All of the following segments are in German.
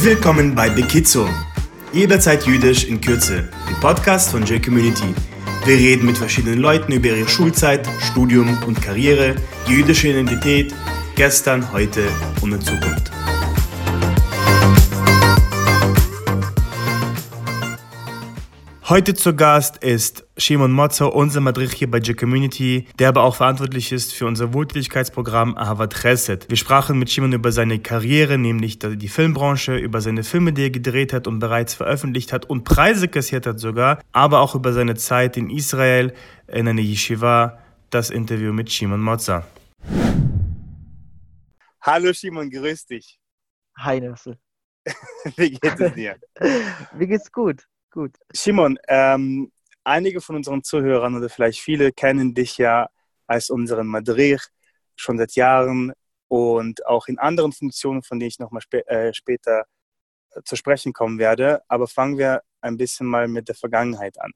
Willkommen bei Bekizo. Jederzeit jüdisch in Kürze. Ein Podcast von J-Community. Wir reden mit verschiedenen Leuten über ihre Schulzeit, Studium und Karriere, die jüdische Identität, gestern, heute und in Zukunft. Heute zu Gast ist Shimon Motzer, unser Madrich hier bei J-Community, der aber auch verantwortlich ist für unser Wohltätigkeitsprogramm Ahavat Chesed. Wir sprachen mit Shimon über seine Karriere, nämlich die Filmbranche, über seine Filme, die er gedreht hat und bereits veröffentlicht hat und Preise kassiert hat sogar, aber auch über seine Zeit in Israel, in einer Yeshiva, das Interview mit Shimon Motzer. Hallo Shimon, grüß dich. Hi Nassel. Wie geht es dir? Mir geht's gut. Gut. Simon, ähm, einige von unseren Zuhörern oder vielleicht viele kennen dich ja als unseren Madrich schon seit Jahren und auch in anderen Funktionen, von denen ich nochmal spä äh, später äh, zu sprechen kommen werde. Aber fangen wir ein bisschen mal mit der Vergangenheit an.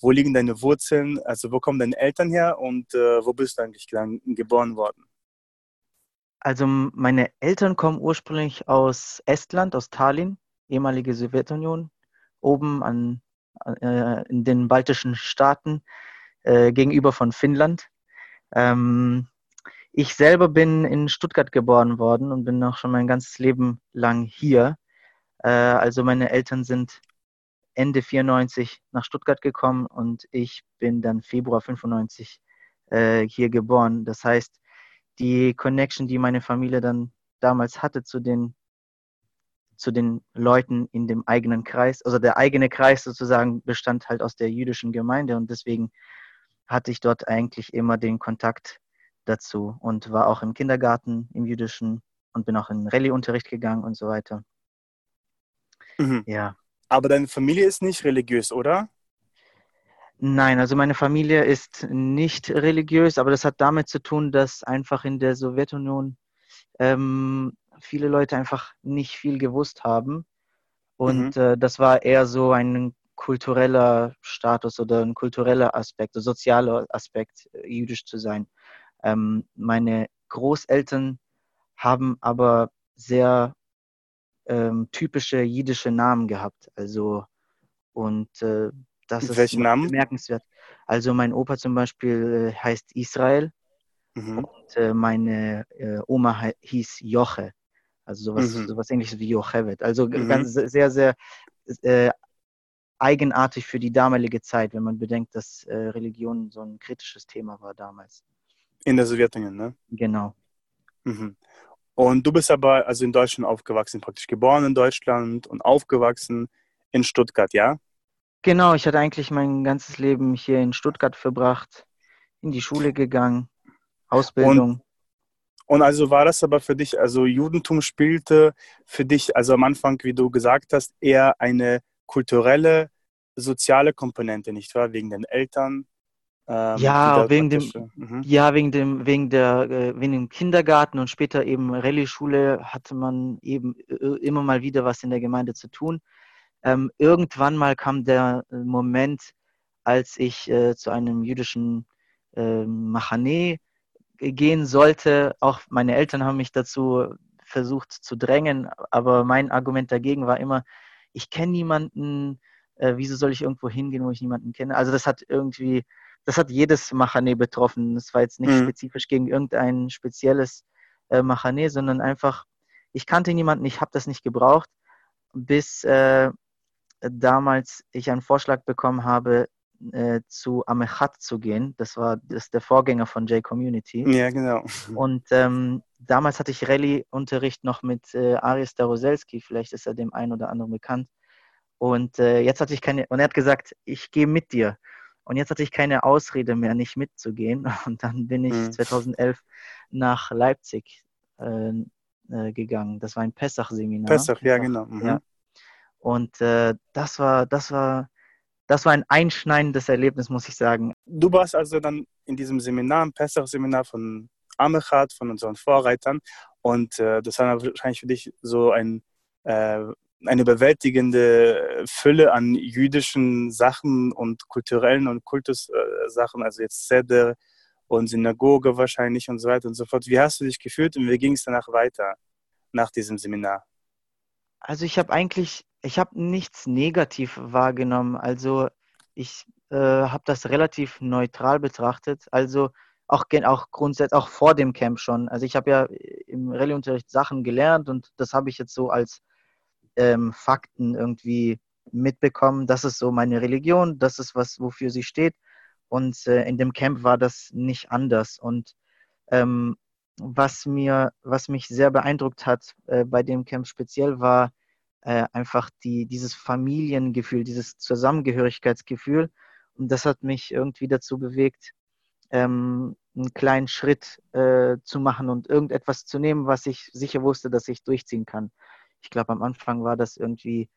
Wo liegen deine Wurzeln? Also wo kommen deine Eltern her und äh, wo bist du eigentlich geboren worden? Also meine Eltern kommen ursprünglich aus Estland, aus Tallinn, ehemalige Sowjetunion oben an, äh, in den baltischen Staaten äh, gegenüber von Finnland. Ähm, ich selber bin in Stuttgart geboren worden und bin auch schon mein ganzes Leben lang hier. Äh, also meine Eltern sind Ende 94 nach Stuttgart gekommen und ich bin dann Februar 95 äh, hier geboren. Das heißt, die Connection, die meine Familie dann damals hatte zu den zu den Leuten in dem eigenen Kreis. Also der eigene Kreis sozusagen bestand halt aus der jüdischen Gemeinde und deswegen hatte ich dort eigentlich immer den Kontakt dazu und war auch im Kindergarten im jüdischen und bin auch in Rallye-Unterricht gegangen und so weiter. Mhm. Ja. Aber deine Familie ist nicht religiös, oder? Nein, also meine Familie ist nicht religiös, aber das hat damit zu tun, dass einfach in der Sowjetunion ähm, viele Leute einfach nicht viel gewusst haben. Und mhm. äh, das war eher so ein kultureller Status oder ein kultureller Aspekt, ein sozialer Aspekt, äh, jüdisch zu sein. Ähm, meine Großeltern haben aber sehr ähm, typische jiddische Namen gehabt. Also und äh, das ist Namen? bemerkenswert. Also mein Opa zum Beispiel äh, heißt Israel mhm. und äh, meine äh, Oma hieß Joche. Also sowas, mhm. sowas ähnliches wie Jochevet. Also mhm. ganz sehr, sehr äh, eigenartig für die damalige Zeit, wenn man bedenkt, dass äh, Religion so ein kritisches Thema war damals. In der Sowjetunion, ne? Genau. Mhm. Und du bist aber also in Deutschland aufgewachsen, praktisch geboren in Deutschland und aufgewachsen in Stuttgart, ja? Genau, ich hatte eigentlich mein ganzes Leben hier in Stuttgart verbracht, in die Schule gegangen, Ausbildung. Und und also war das aber für dich, also Judentum spielte für dich, also am Anfang, wie du gesagt hast, eher eine kulturelle, soziale Komponente, nicht wahr? Wegen den Eltern. Ähm, ja, wegen dem, mhm. ja, wegen dem, wegen der, äh, wegen dem Kindergarten und später eben Rallye-Schule hatte man eben äh, immer mal wieder was in der Gemeinde zu tun. Ähm, irgendwann mal kam der äh, Moment, als ich äh, zu einem jüdischen äh, Machane gehen sollte. Auch meine Eltern haben mich dazu versucht zu drängen, aber mein Argument dagegen war immer, ich kenne niemanden, äh, wieso soll ich irgendwo hingehen, wo ich niemanden kenne? Also das hat irgendwie, das hat jedes Machane betroffen. Das war jetzt nicht mhm. spezifisch gegen irgendein spezielles äh, Machane, sondern einfach, ich kannte niemanden, ich habe das nicht gebraucht, bis äh, damals ich einen Vorschlag bekommen habe, äh, zu Amechat zu gehen. Das war das der Vorgänger von J-Community. Ja, genau. Und ähm, damals hatte ich Rallye-Unterricht noch mit äh, Aris Daroselski, vielleicht ist er dem einen oder anderen bekannt. Und äh, jetzt hatte ich keine, und er hat gesagt, ich gehe mit dir. Und jetzt hatte ich keine Ausrede mehr, nicht mitzugehen. Und dann bin ich mhm. 2011 nach Leipzig äh, äh, gegangen. Das war ein Pessach-Seminar. Pessach, ja, genau. Mhm. Ja. Und äh, das war, das war das war ein einschneidendes Erlebnis, muss ich sagen. Du warst also dann in diesem Seminar, im Pessach-Seminar von Amechat, von unseren Vorreitern. Und äh, das war wahrscheinlich für dich so ein, äh, eine überwältigende Fülle an jüdischen Sachen und kulturellen und Kultussachen, also jetzt Seder und Synagoge wahrscheinlich und so weiter und so fort. Wie hast du dich gefühlt und wie ging es danach weiter, nach diesem Seminar? Also ich habe eigentlich, ich habe nichts negativ wahrgenommen. Also ich äh, habe das relativ neutral betrachtet. Also auch, auch grundsätzlich, auch vor dem Camp schon. Also ich habe ja im Rallye-Unterricht Sachen gelernt und das habe ich jetzt so als ähm, Fakten irgendwie mitbekommen. Das ist so meine Religion, das ist was, wofür sie steht. Und äh, in dem Camp war das nicht anders. Und ähm, was mir, was mich sehr beeindruckt hat äh, bei dem Camp speziell war äh, einfach die, dieses Familiengefühl, dieses Zusammengehörigkeitsgefühl. Und das hat mich irgendwie dazu bewegt, ähm, einen kleinen Schritt äh, zu machen und irgendetwas zu nehmen, was ich sicher wusste, dass ich durchziehen kann. Ich glaube, am Anfang war das irgendwie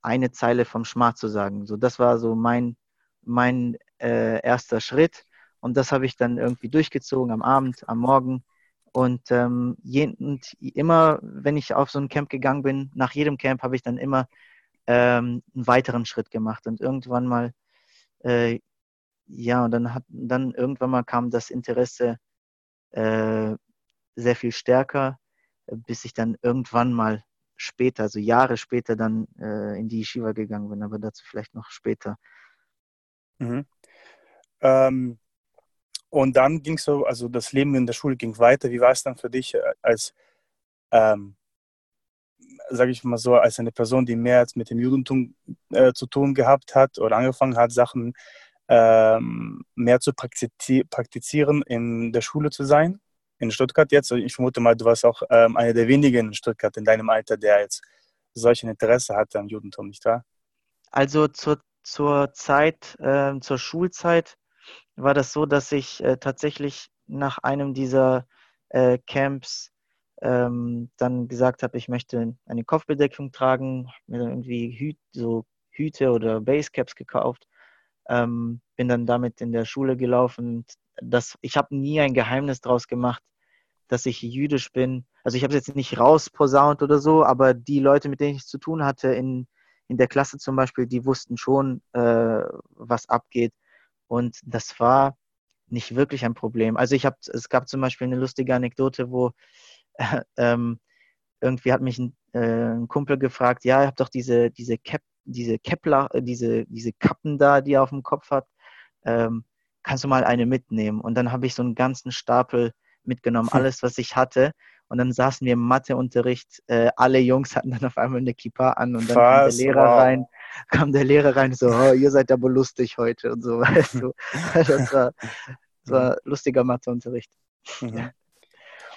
eine Zeile vom Schmart zu sagen. So, das war so mein, mein äh, erster Schritt. Und das habe ich dann irgendwie durchgezogen am Abend, am Morgen. Und, ähm, je, und immer, wenn ich auf so ein Camp gegangen bin, nach jedem Camp habe ich dann immer ähm, einen weiteren Schritt gemacht. Und irgendwann mal, äh, ja, und dann hat dann irgendwann mal kam das Interesse äh, sehr viel stärker, bis ich dann irgendwann mal später, also Jahre später, dann äh, in die Yeshiva gegangen bin, aber dazu vielleicht noch später. Mhm. Ähm, und dann ging so, also das Leben in der Schule ging weiter. Wie war es dann für dich äh, als, ähm, sage ich mal so, als eine Person, die mehr mit dem Judentum äh, zu tun gehabt hat oder angefangen hat, Sachen ähm, mehr zu praktizieren, in der Schule zu sein? In Stuttgart jetzt. Ich vermute mal, du warst auch ähm, einer der wenigen in Stuttgart in deinem Alter, der jetzt solch ein Interesse hatte am Judentum, nicht wahr? Also zur, zur Zeit, äh, zur Schulzeit war das so, dass ich äh, tatsächlich nach einem dieser äh, Camps ähm, dann gesagt habe, ich möchte eine Kopfbedeckung tragen, mir dann irgendwie Hü so Hüte oder Basecaps gekauft, ähm, bin dann damit in der Schule gelaufen. Das, ich habe nie ein Geheimnis draus gemacht, dass ich jüdisch bin. Also ich habe es jetzt nicht rausposaunt oder so, aber die Leute, mit denen ich zu tun hatte in, in der Klasse zum Beispiel, die wussten schon, äh, was abgeht. Und das war nicht wirklich ein Problem. Also ich habe, es gab zum Beispiel eine lustige Anekdote, wo äh, ähm, irgendwie hat mich ein, äh, ein, Kumpel gefragt, ja, ich habe doch diese, diese Cap, diese Kepler, äh, diese, diese Kappen da, die er auf dem Kopf hat, ähm, kannst du mal eine mitnehmen? Und dann habe ich so einen ganzen Stapel mitgenommen, hm. alles, was ich hatte. Und dann saßen wir im Matheunterricht, äh, alle Jungs hatten dann auf einmal eine Kippa an und dann Was? kam der Lehrer wow. rein, kam der Lehrer rein, so, oh, ihr seid aber lustig heute und so, weißt du. Das war, das war lustiger Matheunterricht. Mhm.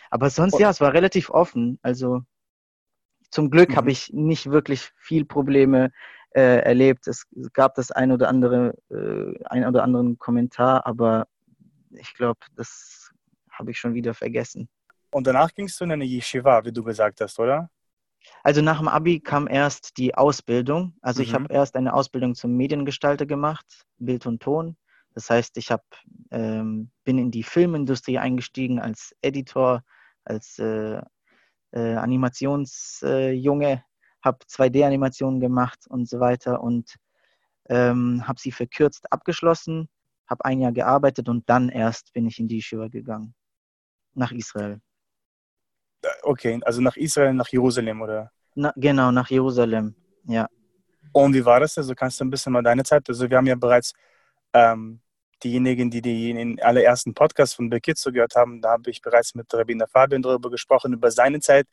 Aber sonst, ja, es war relativ offen. Also zum Glück mhm. habe ich nicht wirklich viel Probleme äh, erlebt. Es gab das ein oder andere, äh, ein oder anderen Kommentar, aber ich glaube, das habe ich schon wieder vergessen. Und danach gingst du in eine Yeshiva, wie du gesagt hast, oder? Also nach dem Abi kam erst die Ausbildung. Also mhm. ich habe erst eine Ausbildung zum Mediengestalter gemacht, Bild und Ton. Das heißt, ich hab, ähm, bin in die Filmindustrie eingestiegen als Editor, als äh, äh, Animationsjunge, äh, habe 2D-Animationen gemacht und so weiter und ähm, habe sie verkürzt abgeschlossen, habe ein Jahr gearbeitet und dann erst bin ich in die Yeshiva gegangen, nach Israel. Okay, also nach Israel, nach Jerusalem, oder? Na, genau, nach Jerusalem, ja. Und wie war das? Also kannst du ein bisschen mal deine Zeit, also wir haben ja bereits ähm, diejenigen, die den allerersten Podcast von Bekitzo gehört haben, da habe ich bereits mit Rabbiner Fabian darüber gesprochen, über seine Zeit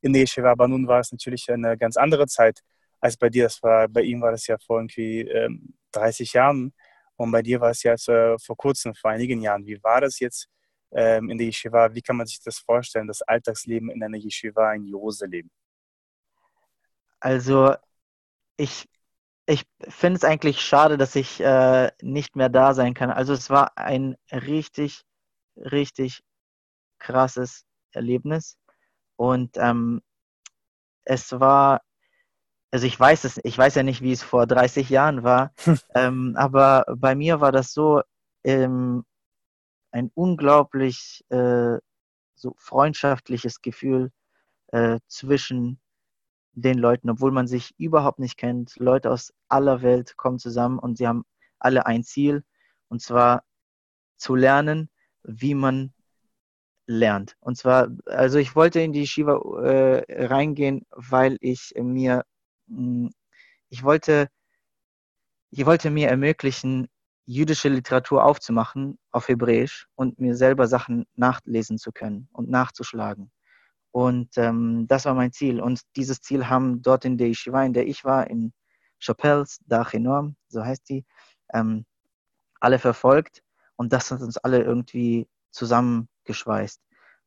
in der Yeshiva, aber nun war es natürlich eine ganz andere Zeit als bei dir. Das war, bei ihm war das ja vor irgendwie ähm, 30 Jahren und bei dir war es ja äh, vor kurzem, vor einigen Jahren. Wie war das jetzt ähm, in der Yeshiva. Wie kann man sich das vorstellen, das Alltagsleben in einer Yeshiva in Jerusalem? Also ich, ich finde es eigentlich schade, dass ich äh, nicht mehr da sein kann. Also es war ein richtig, richtig krasses Erlebnis. Und ähm, es war, also ich weiß es, ich weiß ja nicht, wie es vor 30 Jahren war, ähm, aber bei mir war das so, ähm, ein unglaublich äh, so freundschaftliches Gefühl äh, zwischen den Leuten, obwohl man sich überhaupt nicht kennt. Leute aus aller Welt kommen zusammen und sie haben alle ein Ziel, und zwar zu lernen, wie man lernt. Und zwar, also ich wollte in die Shiva äh, reingehen, weil ich mir, mh, hm, ich wollte, ich wollte mir ermöglichen, jüdische Literatur aufzumachen auf Hebräisch und mir selber Sachen nachlesen zu können und nachzuschlagen. Und ähm, das war mein Ziel. Und dieses Ziel haben dort in der Yeshiva, in der ich war, in Chapelles, Dach enorm, so heißt die, ähm, alle verfolgt. Und das hat uns alle irgendwie zusammengeschweißt.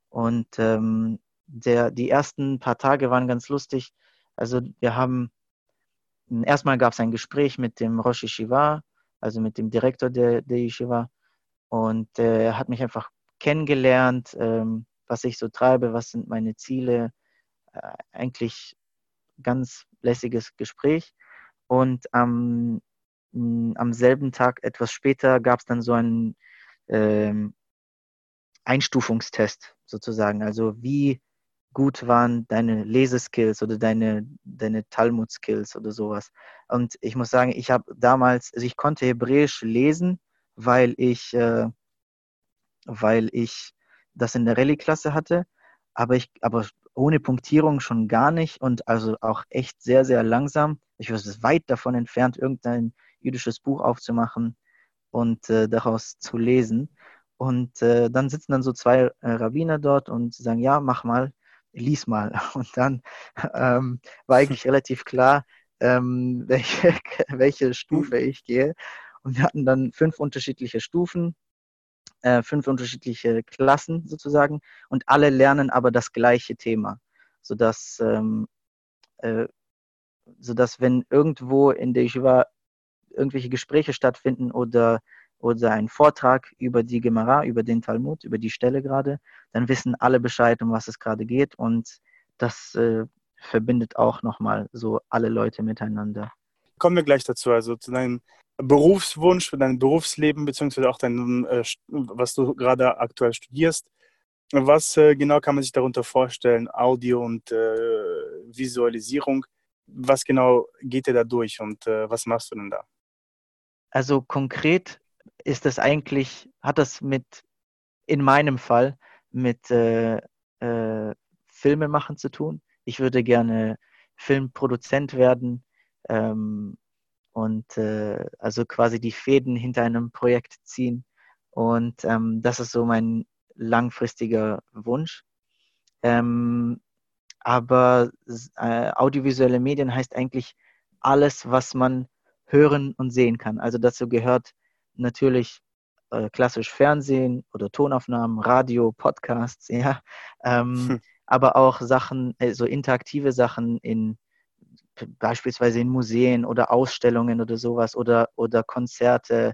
Und ähm, der, die ersten paar Tage waren ganz lustig. Also wir haben, erstmal gab es ein Gespräch mit dem Rosh Yeshiva, also mit dem Direktor der, der Yeshiva. Und äh, er hat mich einfach kennengelernt, ähm, was ich so treibe, was sind meine Ziele. Äh, eigentlich ganz lässiges Gespräch. Und ähm, am selben Tag, etwas später, gab es dann so einen ähm, Einstufungstest sozusagen. Also wie gut waren deine Leseskills oder deine, deine Talmud-Skills oder sowas. Und ich muss sagen, ich habe damals, also ich konnte Hebräisch lesen, weil ich, äh, weil ich das in der Rallye-Klasse hatte, aber ich, aber ohne Punktierung schon gar nicht und also auch echt sehr, sehr langsam. Ich war weit davon entfernt, irgendein jüdisches Buch aufzumachen und äh, daraus zu lesen. Und äh, dann sitzen dann so zwei äh, Rabbiner dort und sagen, ja, mach mal lies mal. Und dann ähm, war eigentlich relativ klar, ähm, welche, welche Stufe ich gehe. Und wir hatten dann fünf unterschiedliche Stufen, äh, fünf unterschiedliche Klassen sozusagen. Und alle lernen aber das gleiche Thema, sodass, ähm, äh, sodass wenn irgendwo in der Yeshiva irgendwelche Gespräche stattfinden oder oder ein Vortrag über die Gemara, über den Talmud, über die Stelle gerade, dann wissen alle Bescheid, um was es gerade geht und das äh, verbindet auch nochmal so alle Leute miteinander. Kommen wir gleich dazu, also zu deinem Berufswunsch, für dein Berufsleben, beziehungsweise auch dein, äh, was du gerade aktuell studierst. Was äh, genau kann man sich darunter vorstellen? Audio und äh, Visualisierung. Was genau geht dir da durch und äh, was machst du denn da? Also konkret ist das eigentlich, hat das mit, in meinem Fall, mit äh, äh, Filme machen zu tun. Ich würde gerne Filmproduzent werden ähm, und äh, also quasi die Fäden hinter einem Projekt ziehen. Und ähm, das ist so mein langfristiger Wunsch. Ähm, aber äh, audiovisuelle Medien heißt eigentlich alles, was man hören und sehen kann. Also dazu gehört natürlich äh, klassisch Fernsehen oder Tonaufnahmen, Radio, Podcasts, ja, ähm, hm. aber auch Sachen, äh, so interaktive Sachen in beispielsweise in Museen oder Ausstellungen oder sowas oder, oder Konzerte,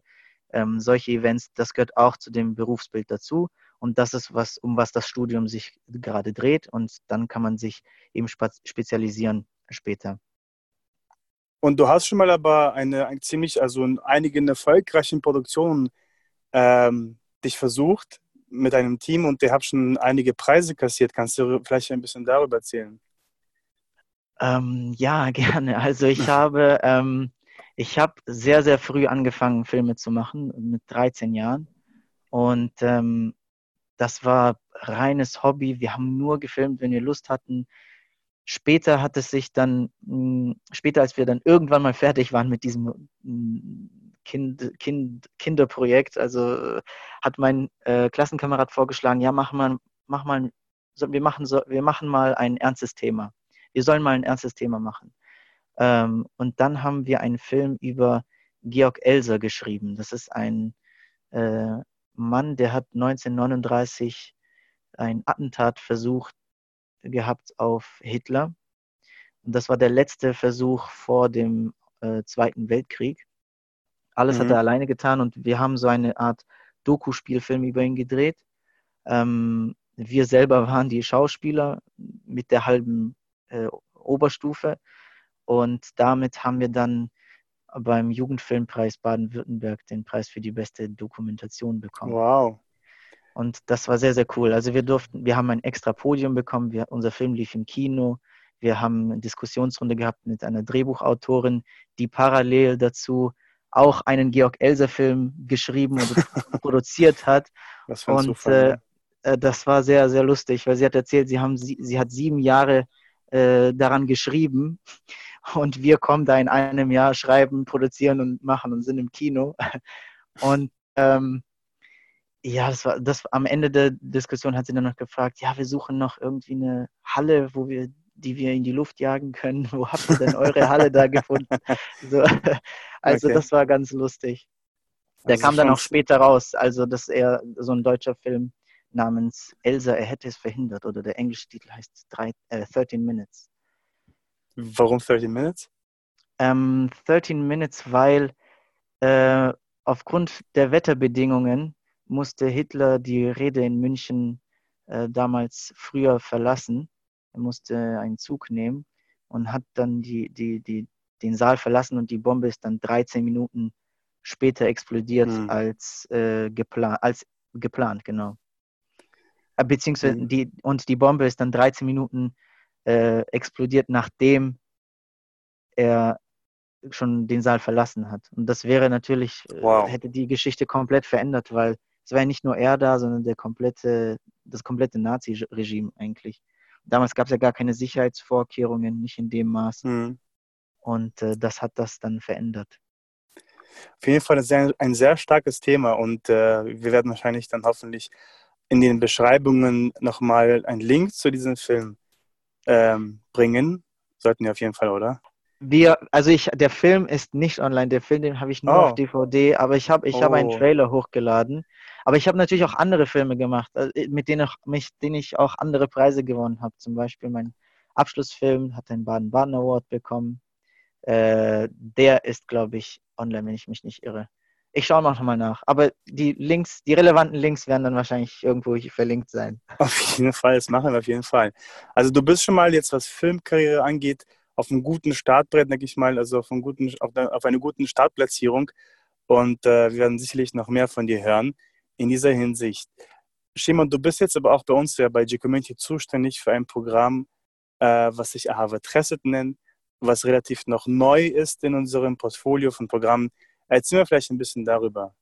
ähm, solche Events, das gehört auch zu dem Berufsbild dazu. Und das ist was, um was das Studium sich gerade dreht. Und dann kann man sich eben spezialisieren später. Und du hast schon mal aber eine, eine ziemlich, also in einigen erfolgreichen Produktionen ähm, dich versucht mit einem Team und ihr habt schon einige Preise kassiert. Kannst du vielleicht ein bisschen darüber erzählen? Ähm, ja, gerne. Also ich habe, ähm, ich habe sehr, sehr früh angefangen, Filme zu machen, mit 13 Jahren. Und ähm, das war reines Hobby. Wir haben nur gefilmt, wenn wir Lust hatten. Später hat es sich dann, hm, später als wir dann irgendwann mal fertig waren mit diesem hm, kind, kind, Kinderprojekt, also hat mein äh, Klassenkamerad vorgeschlagen, ja, mach mal, mach mal, wir machen, so, wir machen mal ein ernstes Thema. Wir sollen mal ein ernstes Thema machen. Ähm, und dann haben wir einen Film über Georg Elser geschrieben. Das ist ein äh, Mann, der hat 1939 ein Attentat versucht gehabt auf Hitler. Und das war der letzte Versuch vor dem äh, Zweiten Weltkrieg. Alles mhm. hat er alleine getan und wir haben so eine Art Doku-Spielfilm über ihn gedreht. Ähm, wir selber waren die Schauspieler mit der halben äh, Oberstufe und damit haben wir dann beim Jugendfilmpreis Baden-Württemberg den Preis für die beste Dokumentation bekommen. Wow. Und das war sehr, sehr cool. Also wir durften, wir haben ein extra Podium bekommen, wir, unser Film lief im Kino, wir haben eine Diskussionsrunde gehabt mit einer Drehbuchautorin, die parallel dazu auch einen Georg Elser Film geschrieben und produziert hat. Für ein und Zufall, äh, das war sehr, sehr lustig, weil sie hat erzählt, sie, haben, sie, sie hat sieben Jahre äh, daran geschrieben und wir kommen da in einem Jahr schreiben, produzieren und machen und sind im Kino. Und ähm, ja, das war das am Ende der Diskussion hat sie dann noch gefragt, ja, wir suchen noch irgendwie eine Halle, wo wir die wir in die Luft jagen können. Wo habt ihr denn eure Halle da gefunden? So, also okay. das war ganz lustig. Der also kam dann auch später raus. Also das ist eher so ein deutscher Film namens Elsa, er hätte es verhindert. Oder der englische Titel heißt drei, äh, 13 Minutes. Warum 13 Minutes? Ähm, 13 Minutes, weil äh, aufgrund der Wetterbedingungen musste Hitler die Rede in München äh, damals früher verlassen. Er musste einen Zug nehmen und hat dann die, die, die, den Saal verlassen und die Bombe ist dann 13 Minuten später explodiert hm. als, äh, geplant, als geplant, genau. Äh, beziehungsweise hm. die, und die Bombe ist dann 13 Minuten äh, explodiert, nachdem er schon den Saal verlassen hat. Und das wäre natürlich, äh, wow. hätte die Geschichte komplett verändert, weil es war ja nicht nur er da, sondern der komplette, das komplette Nazi-Regime eigentlich. Damals gab es ja gar keine Sicherheitsvorkehrungen, nicht in dem Maß. Mhm. Und äh, das hat das dann verändert. Auf jeden Fall ein sehr, ein sehr starkes Thema und äh, wir werden wahrscheinlich dann hoffentlich in den Beschreibungen nochmal einen Link zu diesem Film ähm, bringen. Sollten wir auf jeden Fall, oder? Wir, also ich, der Film ist nicht online, der Film, den habe ich nur oh. auf DVD, aber ich habe ich oh. hab einen. Trailer hochgeladen. Aber ich habe natürlich auch andere Filme gemacht, äh, mit denen, ich, mit denen ich auch andere Preise gewonnen habe. Zum Beispiel mein Abschlussfilm hat den Baden-Baden Award bekommen. Äh, der ist, glaube ich, online, wenn ich mich nicht irre. Ich schaue noch mal nach. Aber die Links, die relevanten Links werden dann wahrscheinlich irgendwo verlinkt sein. Auf jeden Fall, das machen wir auf jeden Fall. Also du bist schon mal jetzt, was Filmkarriere angeht, auf einem guten Startbrett, denke ich mal, also auf, einem guten, auf, eine, auf eine guten Startplatzierung. Und äh, wir werden sicherlich noch mehr von dir hören in dieser Hinsicht. Shimon, du bist jetzt aber auch bei uns ja bei G-Community zuständig für ein Programm, äh, was sich Ahavat Reset nennt, was relativ noch neu ist in unserem Portfolio von Programmen. Erzähl mir vielleicht ein bisschen darüber.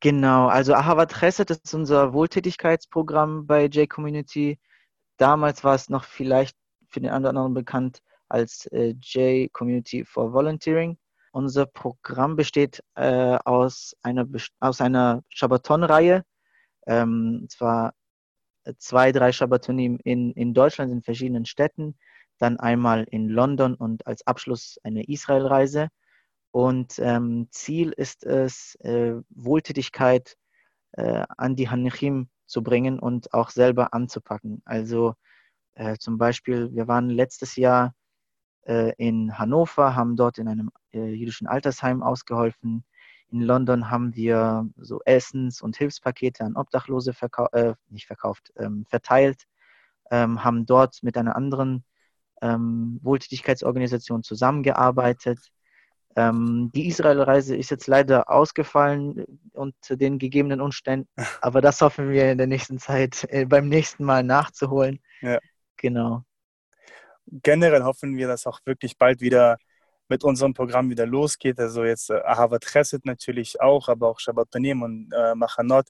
Genau, also Ahavat Reset ist unser Wohltätigkeitsprogramm bei J-Community. Damals war es noch vielleicht für den anderen bekannt als äh, J-Community for Volunteering. Unser Programm besteht äh, aus einer, aus einer Shabbaton-Reihe, ähm, zwar zwei, drei Shabbatonim in, in Deutschland, in verschiedenen Städten, dann einmal in London und als Abschluss eine Israel-Reise. Und ähm, Ziel ist es, äh, Wohltätigkeit äh, an die Hanechim zu bringen und auch selber anzupacken. Also äh, zum Beispiel, wir waren letztes Jahr äh, in Hannover, haben dort in einem äh, jüdischen Altersheim ausgeholfen. In London haben wir so Essens- und Hilfspakete an Obdachlose verkau äh, nicht verkauft, ähm, verteilt, ähm, haben dort mit einer anderen ähm, Wohltätigkeitsorganisation zusammengearbeitet. Ähm, die Israel-Reise ist jetzt leider ausgefallen unter den gegebenen Umständen, aber das hoffen wir in der nächsten Zeit äh, beim nächsten Mal nachzuholen. Ja. Genau generell hoffen wir, dass auch wirklich bald wieder mit unserem Programm wieder losgeht. Also jetzt äh, Ahavat natürlich auch, aber auch Shabbat Panim und äh, Machanot.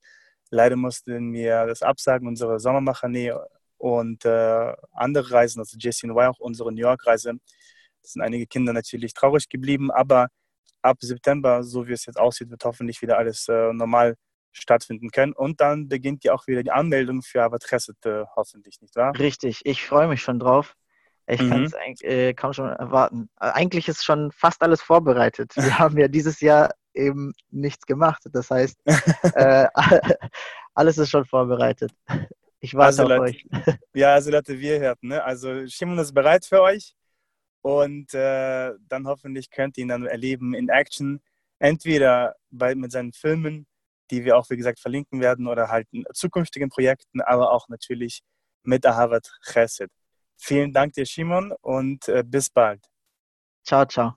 Leider mussten wir das absagen, unsere Sommermachane und äh, andere Reisen, also JCNY, auch unsere New York-Reise. Es sind einige Kinder natürlich traurig geblieben, aber ab September, so wie es jetzt aussieht, wird hoffentlich wieder alles äh, normal stattfinden können. Und dann beginnt ja auch wieder die Anmeldung für Ahavat Chesed, äh, hoffentlich, nicht wahr? Richtig, ich freue mich schon drauf. Ich mhm. kann es äh, kaum schon erwarten. Äh, eigentlich ist schon fast alles vorbereitet. Wir haben ja dieses Jahr eben nichts gemacht. Das heißt, äh, alles ist schon vorbereitet. Ich warte also, auf Leute, euch. Ja, also Leute, wir hörten. Ne? Also Shimon ist bereit für euch und äh, dann hoffentlich könnt ihr ihn dann erleben in Action. Entweder bei, mit seinen Filmen, die wir auch, wie gesagt, verlinken werden oder halt in zukünftigen Projekten, aber auch natürlich mit Ahavat Chesed. Vielen Dank dir, Simon, und äh, bis bald. Ciao, ciao.